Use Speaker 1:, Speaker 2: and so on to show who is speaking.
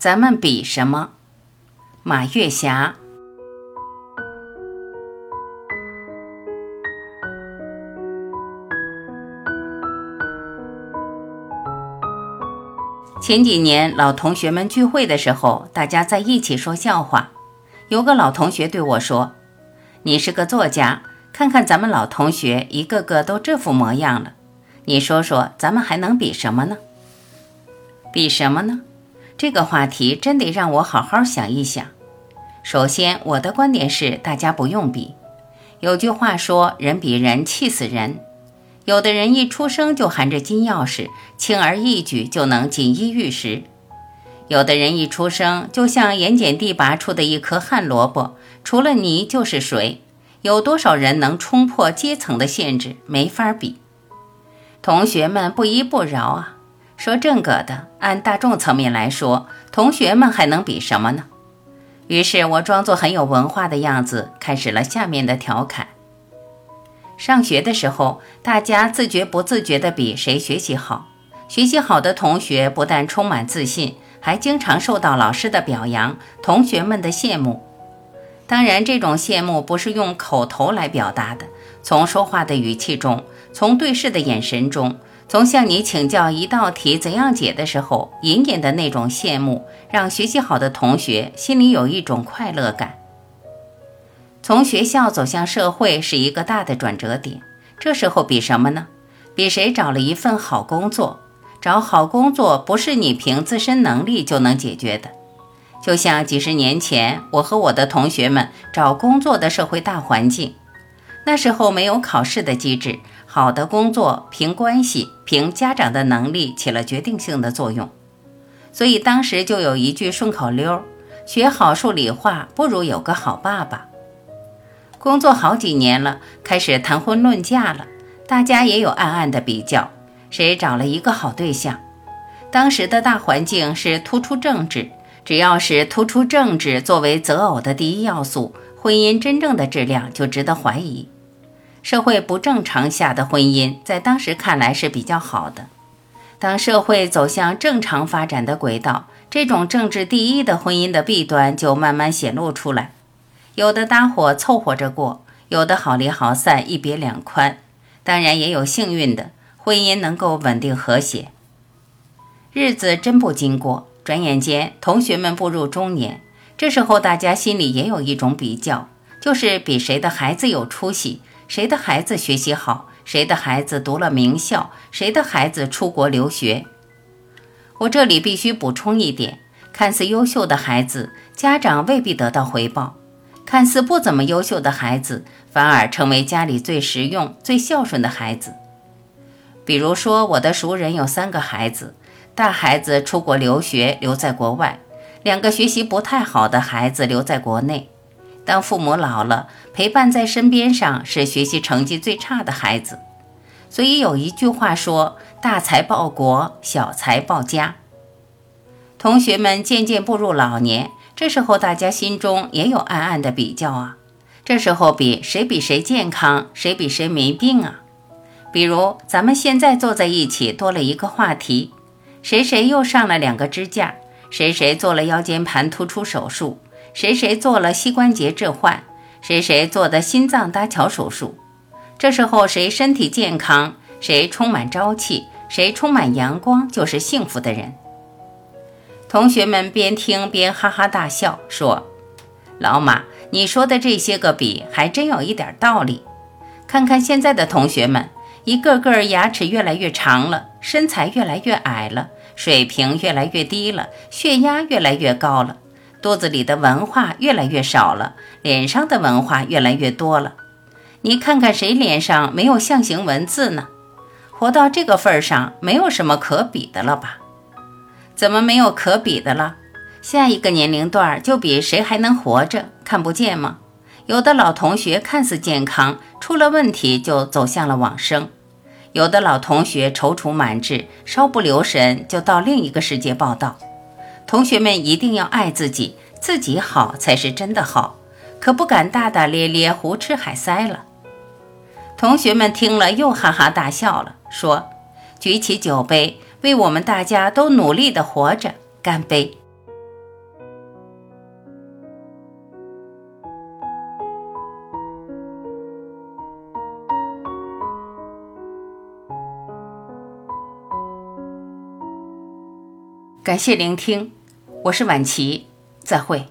Speaker 1: 咱们比什么？马月霞。前几年老同学们聚会的时候，大家在一起说笑话。有个老同学对我说：“你是个作家，看看咱们老同学一个个都这副模样了，你说说咱们还能比什么呢？比什么呢？这个话题真得让我好好想一想。首先，我的观点是，大家不用比。有句话说：人比人气死人。”有的人一出生就含着金钥匙，轻而易举就能锦衣玉食；有的人一出生就像盐碱地拔出的一颗旱萝卜，除了泥就是水。有多少人能冲破阶层的限制？没法比。同学们不依不饶啊！说正格的，按大众层面来说，同学们还能比什么呢？于是我装作很有文化的样子，开始了下面的调侃。上学的时候，大家自觉不自觉地比谁学习好。学习好的同学不但充满自信，还经常受到老师的表扬，同学们的羡慕。当然，这种羡慕不是用口头来表达的，从说话的语气中，从对视的眼神中，从向你请教一道题怎样解的时候，隐隐的那种羡慕，让学习好的同学心里有一种快乐感。从学校走向社会是一个大的转折点，这时候比什么呢？比谁找了一份好工作。找好工作不是你凭自身能力就能解决的。就像几十年前我和我的同学们找工作的社会大环境，那时候没有考试的机制，好的工作凭关系、凭家长的能力起了决定性的作用。所以当时就有一句顺口溜：学好数理化不如有个好爸爸。工作好几年了，开始谈婚论嫁了，大家也有暗暗的比较，谁找了一个好对象。当时的大环境是突出政治，只要是突出政治作为择偶的第一要素，婚姻真正的质量就值得怀疑。社会不正常下的婚姻，在当时看来是比较好的。当社会走向正常发展的轨道，这种政治第一的婚姻的弊端就慢慢显露出来。有的搭伙凑合着过，有的好离好散，一别两宽。当然也有幸运的，婚姻能够稳定和谐。日子真不经过，转眼间同学们步入中年，这时候大家心里也有一种比较，就是比谁的孩子有出息，谁的孩子学习好，谁的孩子读了名校，谁的孩子出国留学。我这里必须补充一点：看似优秀的孩子，家长未必得到回报。看似不怎么优秀的孩子，反而成为家里最实用、最孝顺的孩子。比如说，我的熟人有三个孩子，大孩子出国留学，留在国外；两个学习不太好的孩子留在国内。当父母老了，陪伴在身边上是学习成绩最差的孩子。所以有一句话说：“大财报国，小财报家。”同学们渐渐步入老年。这时候大家心中也有暗暗的比较啊，这时候比谁比谁健康，谁比谁没病啊。比如咱们现在坐在一起，多了一个话题：谁谁又上了两个支架，谁谁做了腰间盘突出手术，谁谁做了膝关节置换，谁谁做的心脏搭桥手术。这时候谁身体健康，谁充满朝气，谁充满阳光，就是幸福的人。同学们边听边哈哈大笑，说：“老马，你说的这些个比还真有一点道理。看看现在的同学们，一个个牙齿越来越长了，身材越来越矮了，水平越来越低了，血压越来越高了，肚子里的文化越来越少了，脸上的文化越来越多了。你看看谁脸上没有象形文字呢？活到这个份儿上，没有什么可比的了吧？”怎么没有可比的了？下一个年龄段就比谁还能活着，看不见吗？有的老同学看似健康，出了问题就走向了往生；有的老同学踌躇满志，稍不留神就到另一个世界报道。同学们一定要爱自己，自己好才是真的好，可不敢大大咧咧胡吃海塞了。同学们听了又哈哈大笑了，说：“举起酒杯。”为我们大家都努力的活着，干杯！感谢聆听，我是晚琪，再会。